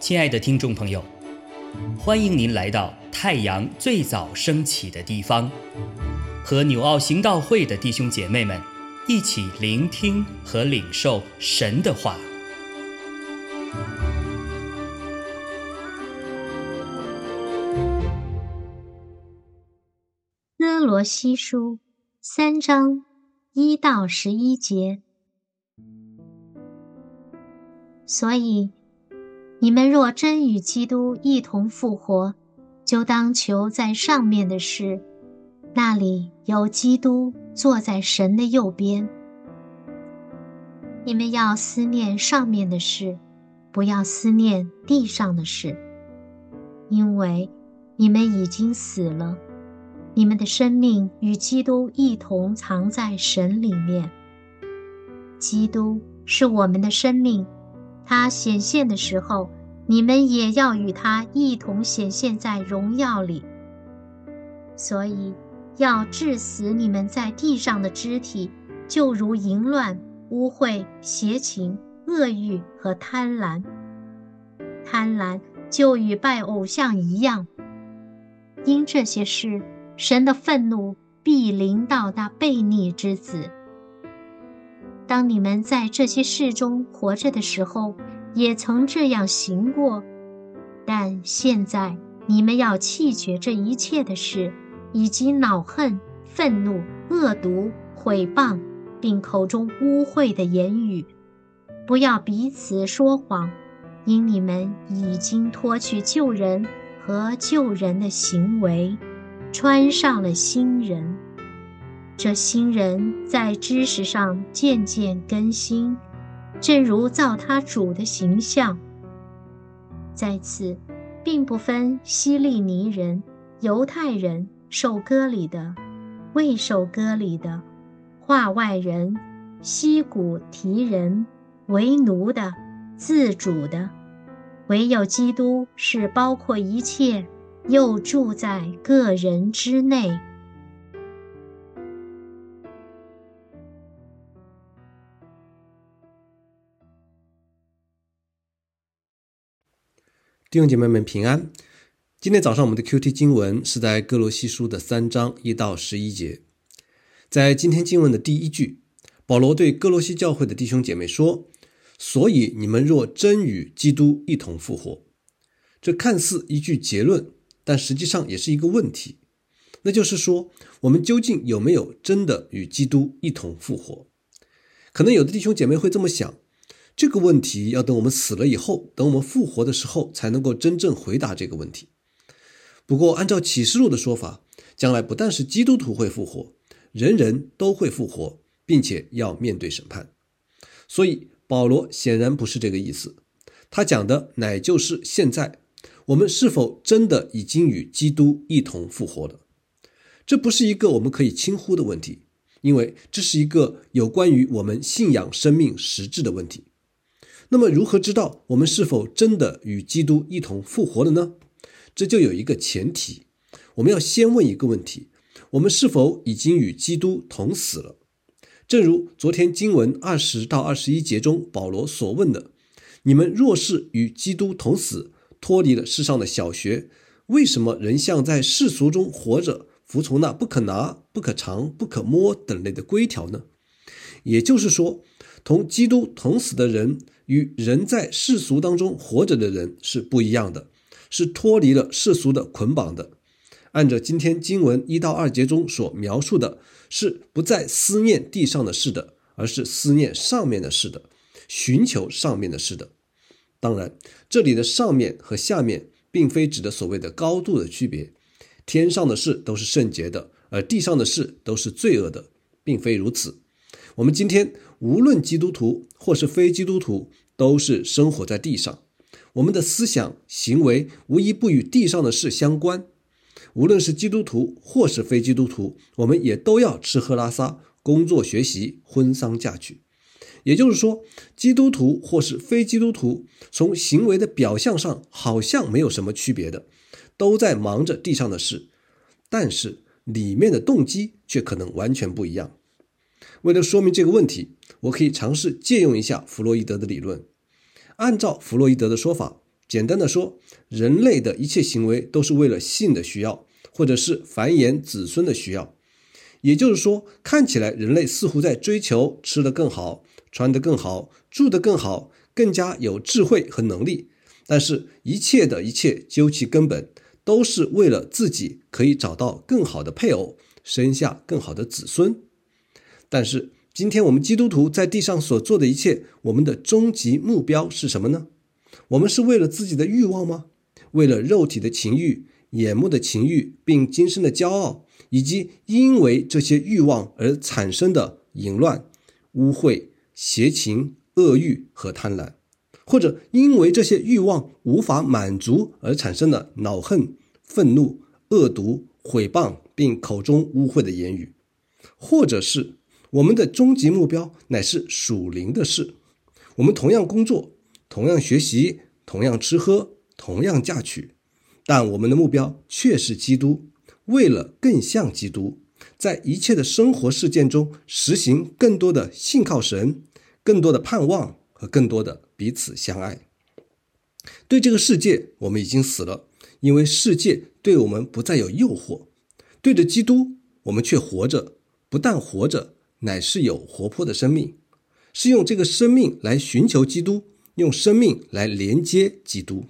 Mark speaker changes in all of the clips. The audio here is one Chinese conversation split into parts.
Speaker 1: 亲爱的听众朋友，欢迎您来到太阳最早升起的地方，和纽奥行道会的弟兄姐妹们一起聆听和领受神的话。
Speaker 2: 哥罗西书三章一到十一节，所以。你们若真与基督一同复活，就当求在上面的事，那里有基督坐在神的右边。你们要思念上面的事，不要思念地上的事，因为你们已经死了，你们的生命与基督一同藏在神里面。基督是我们的生命。他显现的时候，你们也要与他一同显现在荣耀里。所以，要致死你们在地上的肢体，就如淫乱、污秽、邪情、恶欲和贪婪。贪婪就与拜偶像一样。因这些事，神的愤怒必临到那悖逆之子。当你们在这些事中活着的时候，也曾这样行过，但现在你们要弃绝这一切的事，以及恼恨、愤怒、恶毒、毁谤，并口中污秽的言语，不要彼此说谎，因你们已经脱去旧人和旧人的行为，穿上了新人。这新人在知识上渐渐更新，正如造他主的形象。在此，并不分希利尼人、犹太人、受割礼的、未受割礼的、化外人、西古提人、为奴的、自主的，唯有基督是包括一切，又住在个人之内。
Speaker 3: 弟兄姐妹们平安。今天早上我们的 Q T 经文是在哥罗西书的三章一到十一节。在今天经文的第一句，保罗对哥罗西教会的弟兄姐妹说：“所以你们若真与基督一同复活。”这看似一句结论，但实际上也是一个问题。那就是说，我们究竟有没有真的与基督一同复活？可能有的弟兄姐妹会这么想。这个问题要等我们死了以后，等我们复活的时候，才能够真正回答这个问题。不过，按照启示录的说法，将来不但是基督徒会复活，人人都会复活，并且要面对审判。所以，保罗显然不是这个意思。他讲的乃就是现在我们是否真的已经与基督一同复活了？这不是一个我们可以轻忽的问题，因为这是一个有关于我们信仰生命实质的问题。那么，如何知道我们是否真的与基督一同复活了呢？这就有一个前提，我们要先问一个问题：我们是否已经与基督同死了？正如昨天经文二十到二十一节中保罗所问的：“你们若是与基督同死，脱离了世上的小学，为什么仍像在世俗中活着，服从那不可拿、不可尝、不可摸等类的规条呢？”也就是说，同基督同死的人。与人在世俗当中活着的人是不一样的，是脱离了世俗的捆绑的。按照今天经文一到二节中所描述的，是不再思念地上的事的，而是思念上面的事的，寻求上面的事的。当然，这里的上面和下面，并非指的所谓的高度的区别。天上的事都是圣洁的，而地上的事都是罪恶的，并非如此。我们今天无论基督徒或是非基督徒，都是生活在地上，我们的思想行为无一不与地上的事相关。无论是基督徒或是非基督徒，我们也都要吃喝拉撒、工作学习、婚丧嫁娶。也就是说，基督徒或是非基督徒，从行为的表象上好像没有什么区别的，都在忙着地上的事，但是里面的动机却可能完全不一样。为了说明这个问题，我可以尝试借用一下弗洛伊德的理论。按照弗洛伊德的说法，简单的说，人类的一切行为都是为了性的需要，或者是繁衍子孙的需要。也就是说，看起来人类似乎在追求吃得更好、穿得更好、住得更好、更加有智慧和能力，但是，一切的一切究其根本，都是为了自己可以找到更好的配偶，生下更好的子孙。但是，今天我们基督徒在地上所做的一切，我们的终极目标是什么呢？我们是为了自己的欲望吗？为了肉体的情欲、眼目的情欲，并今生的骄傲，以及因为这些欲望而产生的淫乱、污秽、邪情、恶欲和贪婪，或者因为这些欲望无法满足而产生的恼恨、愤怒、恶毒、毁谤，并口中污秽的言语，或者是？我们的终极目标乃是属灵的事。我们同样工作，同样学习，同样吃喝，同样嫁娶，但我们的目标却是基督。为了更像基督，在一切的生活事件中实行更多的信靠神，更多的盼望和更多的彼此相爱。对这个世界，我们已经死了，因为世界对我们不再有诱惑。对着基督，我们却活着，不但活着。乃是有活泼的生命，是用这个生命来寻求基督，用生命来连接基督。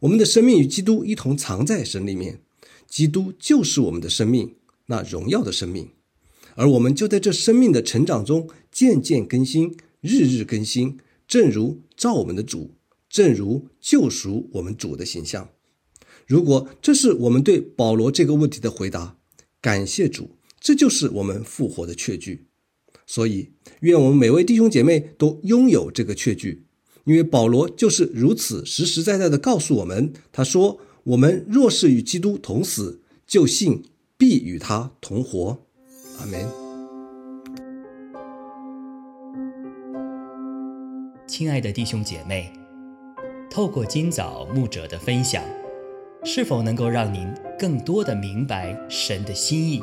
Speaker 3: 我们的生命与基督一同藏在神里面，基督就是我们的生命，那荣耀的生命。而我们就在这生命的成长中渐渐更新，日日更新，正如照我们的主，正如救赎我们主的形象。如果这是我们对保罗这个问题的回答，感谢主，这就是我们复活的确据。所以，愿我们每位弟兄姐妹都拥有这个确据，因为保罗就是如此实实在在的告诉我们。他说：“我们若是与基督同死，就信必与他同活。”阿门。
Speaker 1: 亲爱的弟兄姐妹，透过今早牧者的分享，是否能够让您更多的明白神的心意？